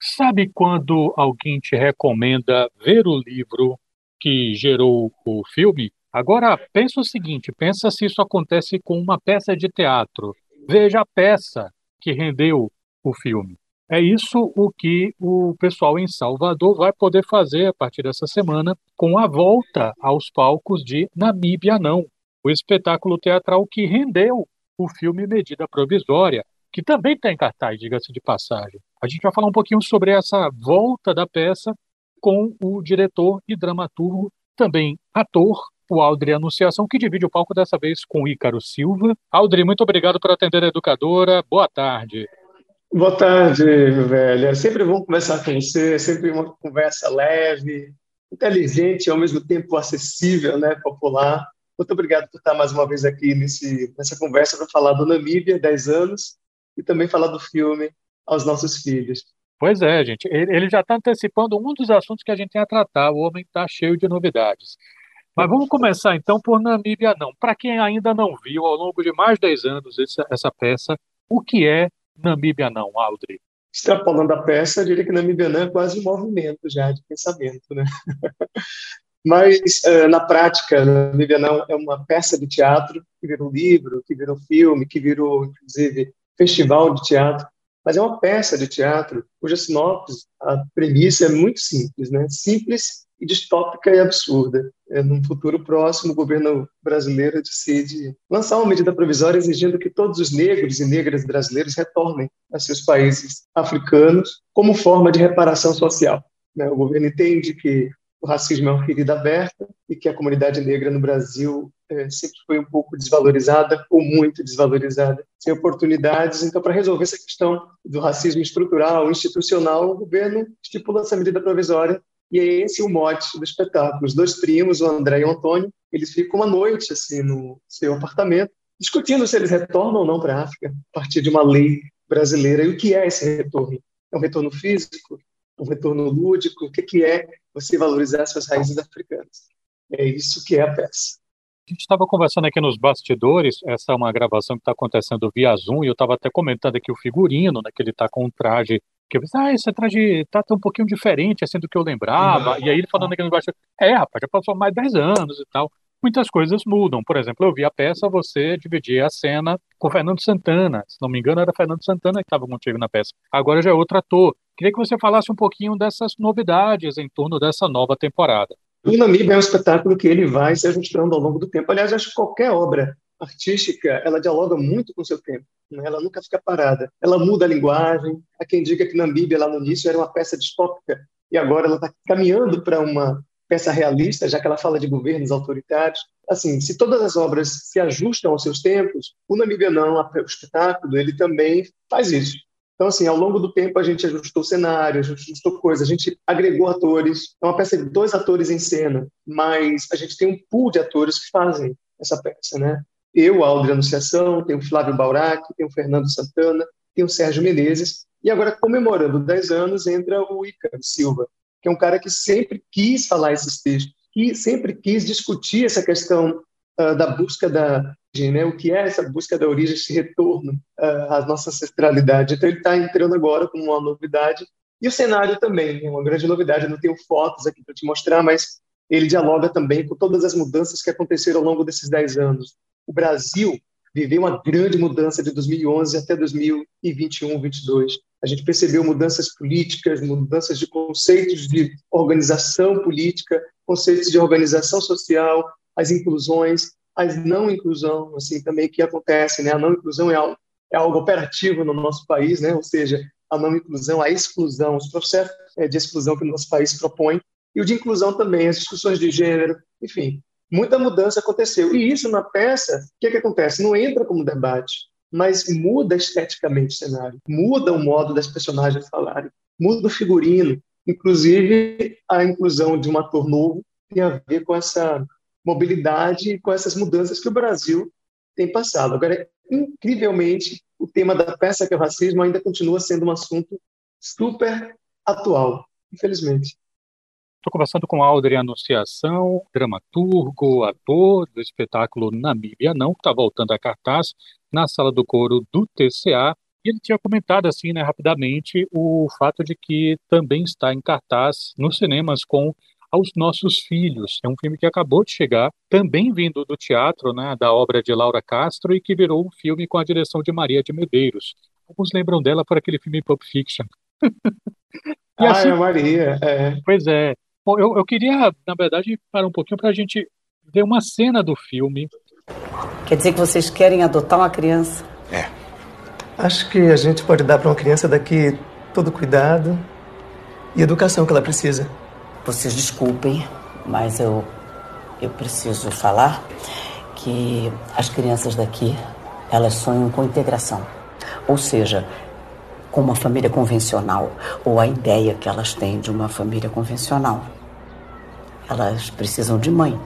Sabe quando alguém te recomenda ver o livro que gerou o filme? Agora, pensa o seguinte: pensa se isso acontece com uma peça de teatro. Veja a peça que rendeu o filme. É isso o que o pessoal em Salvador vai poder fazer a partir dessa semana com a volta aos palcos de Namíbia Não, o espetáculo teatral que rendeu o filme Medida Provisória, que também está em cartaz, diga-se de passagem. A gente vai falar um pouquinho sobre essa volta da peça com o diretor e dramaturgo, também ator, o Aldri Anunciação, que divide o palco dessa vez com Ícaro Silva. Aldri, muito obrigado por atender a educadora. Boa tarde. Boa tarde, velho. É sempre bom conversar com você, é sempre uma conversa leve, inteligente e ao mesmo tempo acessível, né, popular. Muito obrigado por estar mais uma vez aqui nesse, nessa conversa para falar do Namíbia, 10 anos, e também falar do filme aos nossos filhos. Pois é, gente. Ele já está antecipando um dos assuntos que a gente tem a tratar. O homem está cheio de novidades. Mas vamos começar então por Namíbia Não. Para quem ainda não viu, ao longo de mais de 10 anos, essa, essa peça, o que é Namíbia não, Aldri? Extrapolando a peça, eu diria que Namíbia não é quase um movimento já de pensamento, né? Mas, uh, na prática, Namíbia não é uma peça de teatro que virou livro, que virou filme, que virou, inclusive, festival de teatro. Mas é uma peça de teatro cuja sinopse, a premissa é muito simples, né? Simples e distópica e absurda. É, num futuro próximo, o governo brasileiro decide lançar uma medida provisória exigindo que todos os negros e negras brasileiros retornem a seus países africanos como forma de reparação social. Né? O governo entende que o racismo é uma ferida aberta e que a comunidade negra no Brasil é, sempre foi um pouco desvalorizada ou muito desvalorizada, sem oportunidades. Então, para resolver essa questão do racismo estrutural, institucional, o governo estipula essa medida provisória e é esse o mote do espetáculo. Os dois primos, o André e o Antônio, eles ficam uma noite assim no seu apartamento, discutindo se eles retornam ou não para a África, a partir de uma lei brasileira. E o que é esse retorno? É um retorno físico? Um retorno lúdico? O que é você valorizar suas raízes africanas? É isso que é a peça. A gente estava conversando aqui nos bastidores, essa é uma gravação que está acontecendo via Zoom, e eu estava até comentando aqui o figurino, né, que ele está com um traje que eu pensei, ah, esse traje tá, tá um pouquinho diferente, assim, do que eu lembrava. Uhum. E aí ele falando aqui no baixo, é, rapaz, já passou mais de 10 anos e tal. Muitas coisas mudam. Por exemplo, eu vi a peça, você dividia a cena com Fernando Santana. Se não me engano, era Fernando Santana que estava contigo na peça. Agora já é outro ator. Queria que você falasse um pouquinho dessas novidades em torno dessa nova temporada. O Namíbia é um espetáculo que ele vai se ajustando ao longo do tempo. Aliás, acho que qualquer obra artística, ela dialoga muito com o seu tempo. Né? Ela nunca fica parada. Ela muda a linguagem. Há quem diga que Namíbia, lá no início, era uma peça distópica e agora ela está caminhando para uma peça realista, já que ela fala de governos autoritários. Assim, se todas as obras se ajustam aos seus tempos, o Namíbia não, o espetáculo, ele também faz isso. Então, assim, ao longo do tempo a gente ajustou cenário, ajustou coisas, a gente agregou atores. É uma peça de dois atores em cena, mas a gente tem um pool de atores que fazem essa peça, né? eu, a Aldri Anunciação, tem o Flávio Baurac, tem o Fernando Santana, tem o Sérgio Menezes, e agora, comemorando 10 anos, entra o Ícaro Silva, que é um cara que sempre quis falar esses textos, que sempre quis discutir essa questão uh, da busca da né, o que é essa busca da origem, esse retorno uh, à nossa ancestralidade. Então, ele está entrando agora como uma novidade. E o cenário também, é uma grande novidade. Eu não tenho fotos aqui para te mostrar, mas ele dialoga também com todas as mudanças que aconteceram ao longo desses 10 anos o Brasil viveu uma grande mudança de 2011 até 2021, 2022. A gente percebeu mudanças políticas, mudanças de conceitos de organização política, conceitos de organização social, as inclusões, as não inclusão, assim também que acontece, né? A não inclusão é algo, é algo operativo no nosso país, né? Ou seja, a não inclusão, a exclusão, os processos é, de exclusão que o nosso país propõe e o de inclusão também, as discussões de gênero, enfim, muita mudança aconteceu. E isso na peça, o que, que acontece? Não entra como debate, mas muda esteticamente o cenário, muda o modo das personagens falarem, muda o figurino. Inclusive, a inclusão de um ator novo tem a ver com essa mobilidade e com essas mudanças que o Brasil tem passado. Agora, incrivelmente, o tema da peça, que é o racismo, ainda continua sendo um assunto super atual, infelizmente. Estou conversando com Aldri Anunciação, dramaturgo, ator do espetáculo Namíbia Não, que está voltando a cartaz na sala do coro do TCA E ele tinha comentado assim, né, rapidamente, o fato de que também está em cartaz nos cinemas com aos nossos filhos. É um filme que acabou de chegar, também vindo do teatro, né, da obra de Laura Castro e que virou um filme com a direção de Maria de Medeiros. Alguns lembram dela por aquele filme Pulp Fiction. ah, assim, é Maria. É. Pois é. Bom, eu, eu queria, na verdade, parar um pouquinho para a gente ver uma cena do filme. Quer dizer que vocês querem adotar uma criança? É. Acho que a gente pode dar para uma criança daqui todo cuidado e educação que ela precisa. Vocês desculpem, mas eu, eu preciso falar que as crianças daqui, elas sonham com integração. Ou seja, com uma família convencional, ou a ideia que elas têm de uma família convencional. Elas precisam de mãe.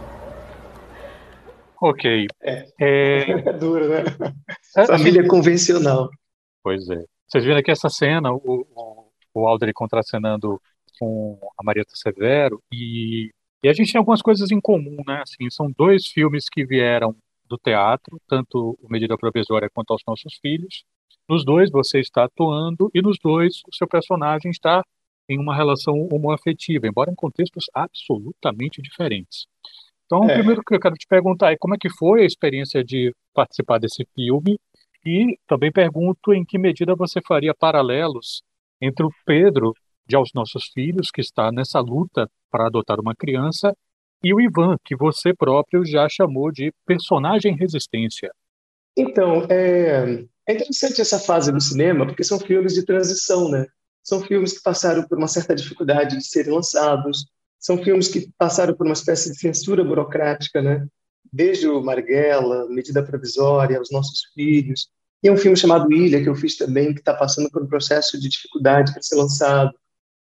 Ok. É, é... é duro, né? É, família convencional. Pois é. Vocês viram aqui essa cena, o, o, o Aldri contracenando com a Marieta Severo e, e a gente tem algumas coisas em comum, né? Assim, são dois filmes que vieram do teatro, tanto o Medida Provisória quanto aos Nossos Filhos. Nos dois você está atuando e nos dois o seu personagem está em uma relação homoafetiva, embora em contextos absolutamente diferentes. Então, é. o primeiro que eu quero te perguntar é como é que foi a experiência de participar desse filme e também pergunto em que medida você faria paralelos entre o Pedro de Aos Nossos Filhos, que está nessa luta para adotar uma criança, e o Ivan, que você próprio já chamou de personagem resistência. Então, é, é interessante essa fase do cinema, porque são filmes de transição, né? São filmes que passaram por uma certa dificuldade de serem lançados, são filmes que passaram por uma espécie de censura burocrática, né? Desde o Marighella, Medida Provisória, Os Nossos Filhos, e um filme chamado Ilha, que eu fiz também, que está passando por um processo de dificuldade para ser lançado.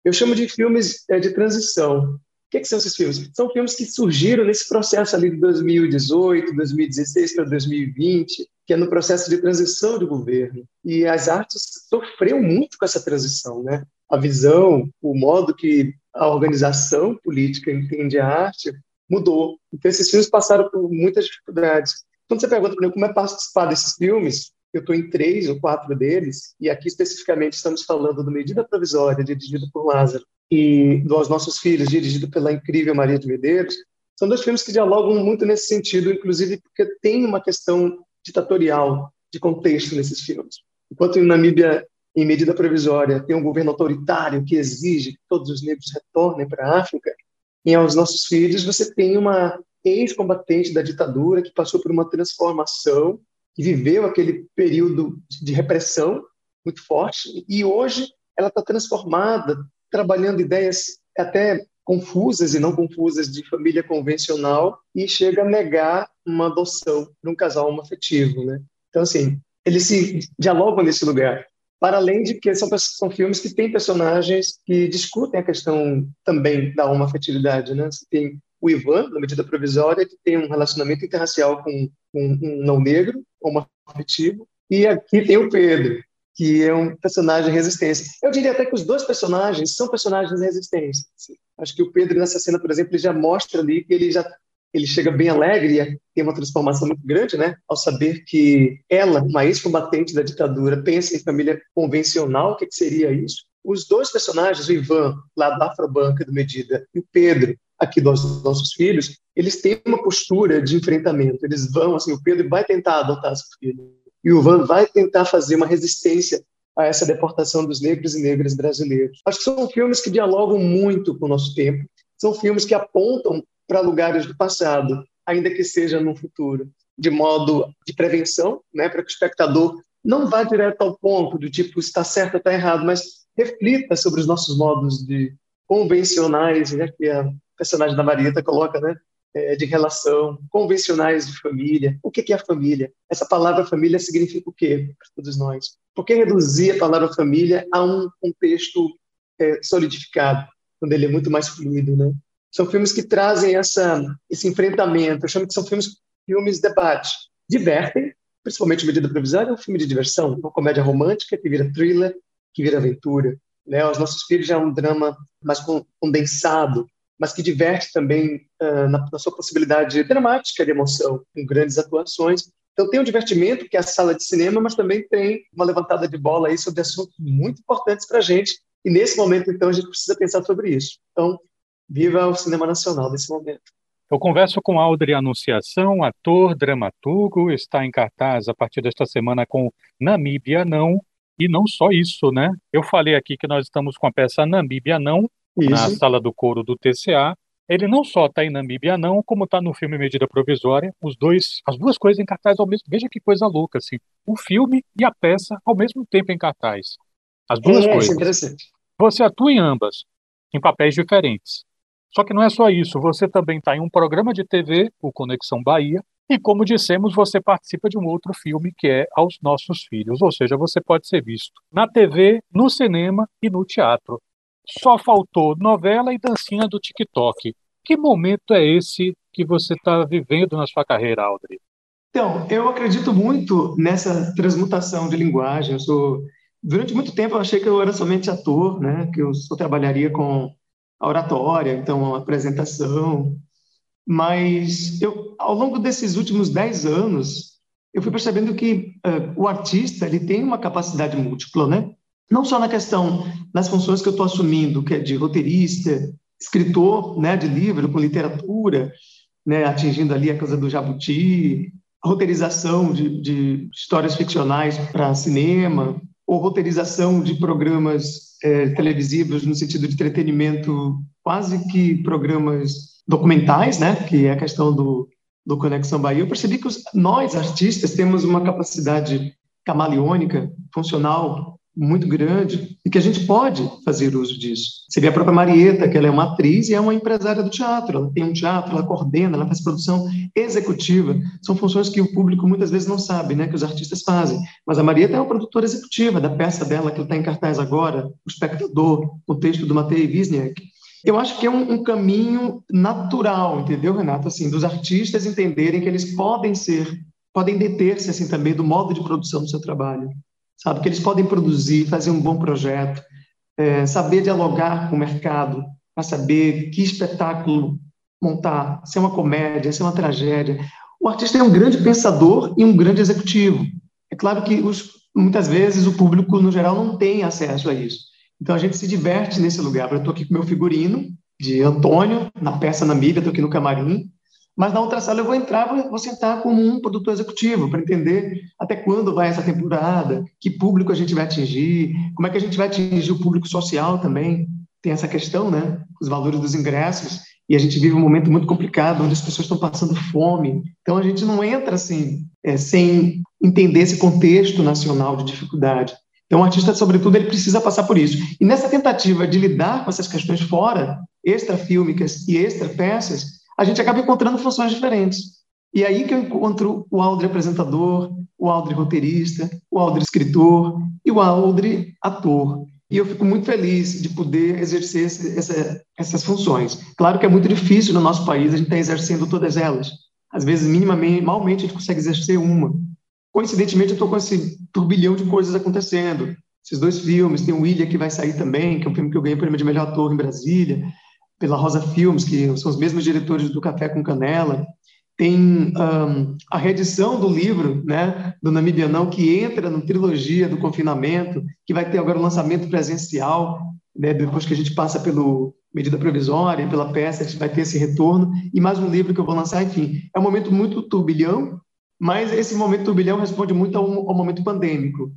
Eu chamo de filmes é, de transição. Que, que, são esses filmes? São filmes que surgiram nesse processo ali de 2018, 2016 para 2020, que é no processo de transição de governo. E as artes sofreram muito com essa transição, né? A visão, o modo que a organização política entende a arte mudou. Então esses filmes passaram por muitas dificuldades. Quando você pergunta para mim como é participar desses filmes, eu estou em três ou quatro deles, e aqui especificamente estamos falando do Medida Provisória, dirigido por Lázaro, e dos Nossos Filhos, dirigido pela incrível Maria de Medeiros. São dois filmes que dialogam muito nesse sentido, inclusive porque tem uma questão ditatorial de contexto nesses filmes. Enquanto em Namíbia, em medida provisória, tem um governo autoritário que exige que todos os negros retornem para a África, em Aos Nossos Filhos você tem uma ex-combatente da ditadura que passou por uma transformação que viveu aquele período de repressão muito forte e hoje ela está transformada, trabalhando ideias até confusas e não confusas de família convencional e chega a negar uma adoção para um casal homoafetivo, né? Então assim, eles se dialogam nesse lugar. Para além de que são, são filmes que têm personagens que discutem a questão também da homoafetividade, né? Você tem o Ivan, na medida provisória, que tem um relacionamento interracial com, com um não negro, homoafetivo, e aqui tem o Pedro, que é um personagem de resistência. Eu diria até que os dois personagens são personagens de resistência. Acho que o Pedro, nessa cena, por exemplo, ele já mostra ali que ele já ele chega bem alegre e tem uma transformação muito grande, né? Ao saber que ela, uma ex-combatente da ditadura, pensa em família convencional, o que, que seria isso? Os dois personagens, o Ivan, lá da Afrobanca do Medida, e o Pedro, aqui dos nossos filhos, eles têm uma postura de enfrentamento. Eles vão, assim, o Pedro vai tentar adotar seu filho e o Van vai tentar fazer uma resistência a essa deportação dos negros e negras brasileiros. Acho que são filmes que dialogam muito com o nosso tempo. São filmes que apontam para lugares do passado, ainda que seja no futuro, de modo de prevenção, né, para que o espectador não vá direto ao ponto do tipo está certo ou está errado, mas reflita sobre os nossos modos de convencionais, né, que a personagem da Marieta coloca, né, de relação, convencionais de família. O que é família? Essa palavra família significa o quê para todos nós? Por que reduzir a palavra família a um contexto é, solidificado, quando ele é muito mais fluido, né? São filmes que trazem essa, esse enfrentamento. Eu chamo que são filmes, filmes debate. Divertem, principalmente Medida Provisória, é um filme de diversão, uma comédia romântica que vira thriller, que vira aventura. Né? Os Nossos Filhos já é um drama mais condensado, mas que diverte também uh, na, na, sua possibilidade dramática de emoção, com grandes atuações. Então tem o divertimento, que é a sala de cinema, mas também tem uma levantada de bola aí sobre assuntos muito importantes para a gente. E nesse momento, então, a gente precisa pensar sobre isso. Então, viva o cinema nacional nesse momento. Eu converso com Aldri Anunciação, ator, dramaturgo, está em cartaz a partir desta semana com Namíbia Não, e não só isso, né? Eu falei aqui que nós estamos com a peça Namíbia Não, isso. na sala do coro do TCA, ele não só está em Namíbia, não, como está no filme Medida Provisória, os dois, as duas coisas em cartaz ao mesmo Veja que coisa louca, assim. O filme e a peça ao mesmo tempo em cartaz. As duas é, coisas. Isso é interessante. Você atua em ambas, em papéis diferentes. Só que não é só isso, você também está em um programa de TV, o Conexão Bahia, e como dissemos, você participa de um outro filme que é Aos Nossos Filhos, ou seja, você pode ser visto na TV, no cinema e no teatro. Só faltou novela e dancinha do TikTok. Que momento é esse que você está vivendo na sua carreira, Audrey? Então, eu acredito muito nessa transmutação de linguagem. Eu sou... Durante muito tempo eu achei que eu era somente ator, né? que eu só trabalharia com a oratória, então a apresentação. Mas eu, ao longo desses últimos dez anos, eu fui percebendo que uh, o artista ele tem uma capacidade múltipla, né? Não só na questão das funções que eu estou assumindo, que é de roteirista, escritor né, de livro com literatura, né, atingindo ali a coisa do jabuti, roteirização de, de histórias ficcionais para cinema, ou roteirização de programas é, televisivos no sentido de entretenimento, quase que programas documentais, né, que é a questão do, do Conexão Bahia. Eu percebi que os, nós, artistas, temos uma capacidade camaleônica, funcional, muito grande e que a gente pode fazer uso disso. Você vê a própria Marieta, que ela é uma atriz e é uma empresária do teatro. Ela tem um teatro, ela coordena, ela faz produção executiva. São funções que o público muitas vezes não sabe, né, que os artistas fazem. Mas a Marieta é uma produtora executiva da peça dela que está em cartaz agora, O Espectador, o texto do Matei Wisniak. Eu acho que é um, um caminho natural, entendeu, Renato? Assim, dos artistas entenderem que eles podem ser, podem deter-se assim também do modo de produção do seu trabalho sabe? Que eles podem produzir, fazer um bom projeto, é, saber dialogar com o mercado, para saber que espetáculo montar, se é uma comédia, se é uma tragédia. O artista é um grande pensador e um grande executivo. É claro que os, muitas vezes o público, no geral, não tem acesso a isso. Então a gente se diverte nesse lugar. Eu estou aqui com meu figurino de Antônio, na peça na mídia, estou aqui no camarim, mas na outra sala eu vou entrar, vou sentar como um produtor executivo para entender até quando vai essa temporada, que público a gente vai atingir, como é que a gente vai atingir o público social também. Tem essa questão, né? Os valores dos ingressos. E a gente vive um momento muito complicado, onde as pessoas estão passando fome. Então a gente não entra assim, é, sem entender esse contexto nacional de dificuldade. Então, o artista, sobretudo, ele precisa passar por isso. E nessa tentativa de lidar com essas questões fora, extrafílmicas e extra-peças, a gente acaba encontrando funções diferentes. E aí que eu encontro o Aldre apresentador, o Aldre roteirista, o Aldre escritor e o Aldre ator. E eu fico muito feliz de poder exercer esse, essa, essas funções. Claro que é muito difícil no nosso país a gente estar tá exercendo todas elas. Às vezes, minimamente, malmente, a gente consegue exercer uma. Coincidentemente, eu estou com esse turbilhão de coisas acontecendo. Esses dois filmes, tem o William que vai sair também, que é um filme que eu ganhei o prêmio de melhor ator em Brasília pela Rosa Filmes, que são os mesmos diretores do Café com Canela. Tem um, a reedição do livro, né, do Namibianão, que entra na trilogia do confinamento, que vai ter agora o lançamento presencial, né, depois que a gente passa pelo medida provisória, pela peça, a gente vai ter esse retorno, e mais um livro que eu vou lançar, enfim. É um momento muito turbilhão, mas esse momento turbilhão responde muito ao, ao momento pandêmico.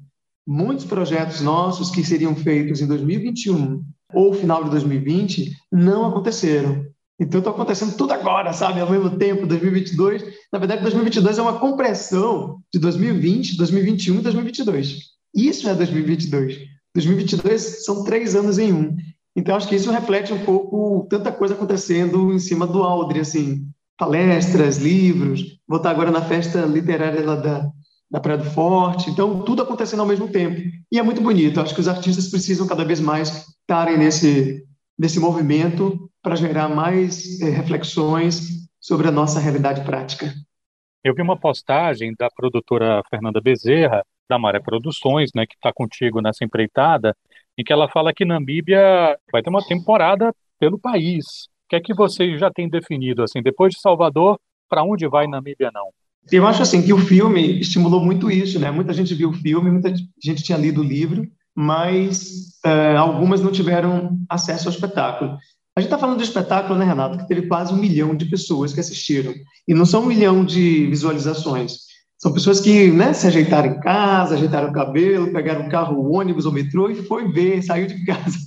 Muitos projetos nossos que seriam feitos em 2021 ou final de 2020 não aconteceram. Então está acontecendo tudo agora, sabe? Ao mesmo tempo, 2022. Na verdade, 2022 é uma compressão de 2020, 2021 e 2022. Isso é 2022. 2022 são três anos em um. Então acho que isso reflete um pouco tanta coisa acontecendo em cima do Aldre, assim, palestras, livros. Vou estar agora na festa literária da, da Praia do Forte. Então tudo acontecendo ao mesmo tempo. E é muito bonito. Acho que os artistas precisam cada vez mais estarem nesse, nesse movimento para gerar mais é, reflexões sobre a nossa realidade prática. Eu vi uma postagem da produtora Fernanda Bezerra, da Maré Produções, né, que está contigo nessa empreitada, em que ela fala que Namíbia vai ter uma temporada pelo país. O que é que vocês já têm definido? assim Depois de Salvador, para onde vai Namíbia não? Eu acho assim que o filme estimulou muito isso, né? Muita gente viu o filme, muita gente tinha lido o livro, mas uh, algumas não tiveram acesso ao espetáculo. A gente está falando de espetáculo, né, Renato, que teve quase um milhão de pessoas que assistiram. E não são um milhão de visualizações. São pessoas que né, se ajeitaram em casa, ajeitaram o cabelo, pegaram o carro, o ônibus, o metrô e foi ver, saiu de casa.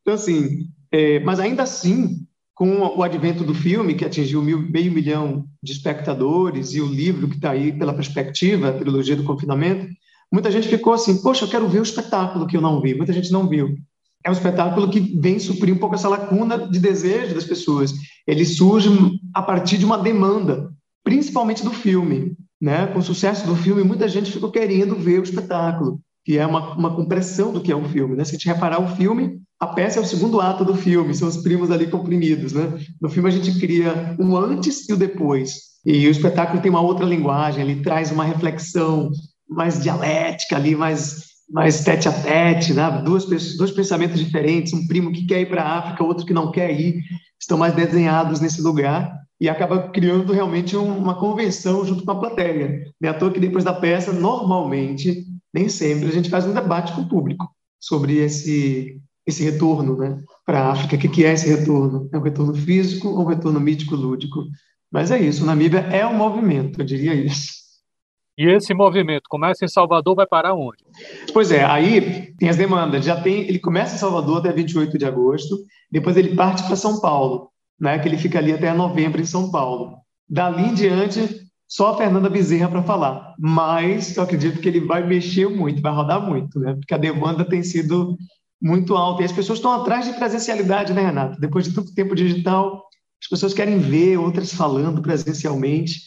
Então, assim, é, mas ainda assim, com o advento do filme, que atingiu meio milhão de espectadores, e o livro que está aí pela perspectiva, a trilogia do confinamento, muita gente ficou assim, poxa, eu quero ver o espetáculo que eu não vi. Muita gente não viu. É um espetáculo que vem suprir um pouco essa lacuna de desejo das pessoas. Ele surge a partir de uma demanda, principalmente do filme. Né? Com o sucesso do filme, muita gente ficou querendo ver o espetáculo, que é uma, uma compressão do que é um filme. Né? Se a gente reparar o filme, a peça é o segundo ato do filme, são os primos ali comprimidos. Né? No filme, a gente cria um antes e o depois. E o espetáculo tem uma outra linguagem, ele traz uma reflexão mais dialética ali, mais, mais tete a tete, né? Duas, dois pensamentos diferentes, um primo que quer ir para a África, outro que não quer ir, estão mais desenhados nesse lugar e acaba criando realmente uma convenção junto com a plateia. Não é à toa que depois da peça, normalmente, nem sempre, a gente faz um debate com o público sobre esse, esse retorno né, para a África. O que é esse retorno? É um retorno físico ou um retorno mítico-lúdico? Mas é isso, Namíbia é um movimento, eu diria isso. E esse movimento começa em Salvador, vai parar onde? Pois é, aí tem as demandas. Já tem, ele começa em Salvador até 28 de agosto, depois ele parte para São Paulo né, que ele fica ali até novembro em São Paulo. Dali em diante, só a Fernanda Bezerra para falar, mas eu acredito que ele vai mexer muito, vai rodar muito, né, porque a demanda tem sido muito alta e as pessoas estão atrás de presencialidade, né, Renato? Depois de tanto tempo digital, as pessoas querem ver outras falando presencialmente.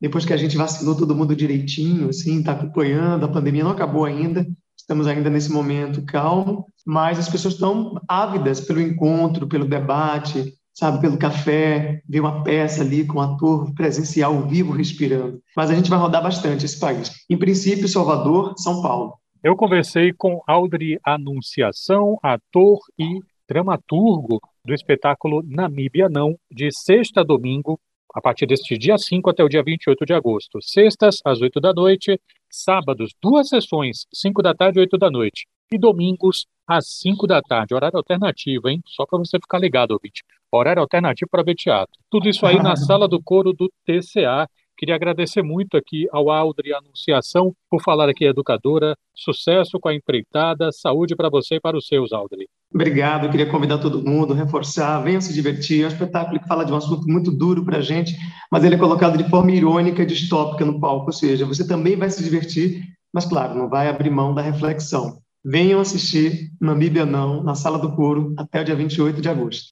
Depois que a gente vacinou todo mundo direitinho, assim, está acompanhando, a pandemia não acabou ainda, estamos ainda nesse momento calmo, mas as pessoas estão ávidas pelo encontro, pelo debate, sabe, pelo café, ver uma peça ali com um ator presencial vivo respirando. Mas a gente vai rodar bastante esse país. Em princípio, Salvador, São Paulo. Eu conversei com Audrey Anunciação, ator e dramaturgo do espetáculo Namíbia Não, de sexta a domingo, a partir deste dia 5 até o dia 28 de agosto. Sextas, às 8 da noite, sábados, duas sessões, 5 da tarde e 8 da noite. E domingos, às 5 da tarde. Horário alternativo, hein? Só para você ficar ligado, ouvinte. Horário alternativo para ver teatro. Tudo isso aí na sala do coro do TCA. Queria agradecer muito aqui ao Aldri Anunciação por falar aqui, educadora. Sucesso com a empreitada, saúde para você e para os seus, Aldri. Obrigado, queria convidar todo mundo, reforçar, venham se divertir. É um espetáculo que fala de um assunto muito duro para a gente, mas ele é colocado de forma irônica e distópica no palco, ou seja, você também vai se divertir, mas claro, não vai abrir mão da reflexão. Venham assistir Namíbia Não, na Sala do Coro, até o dia 28 de agosto.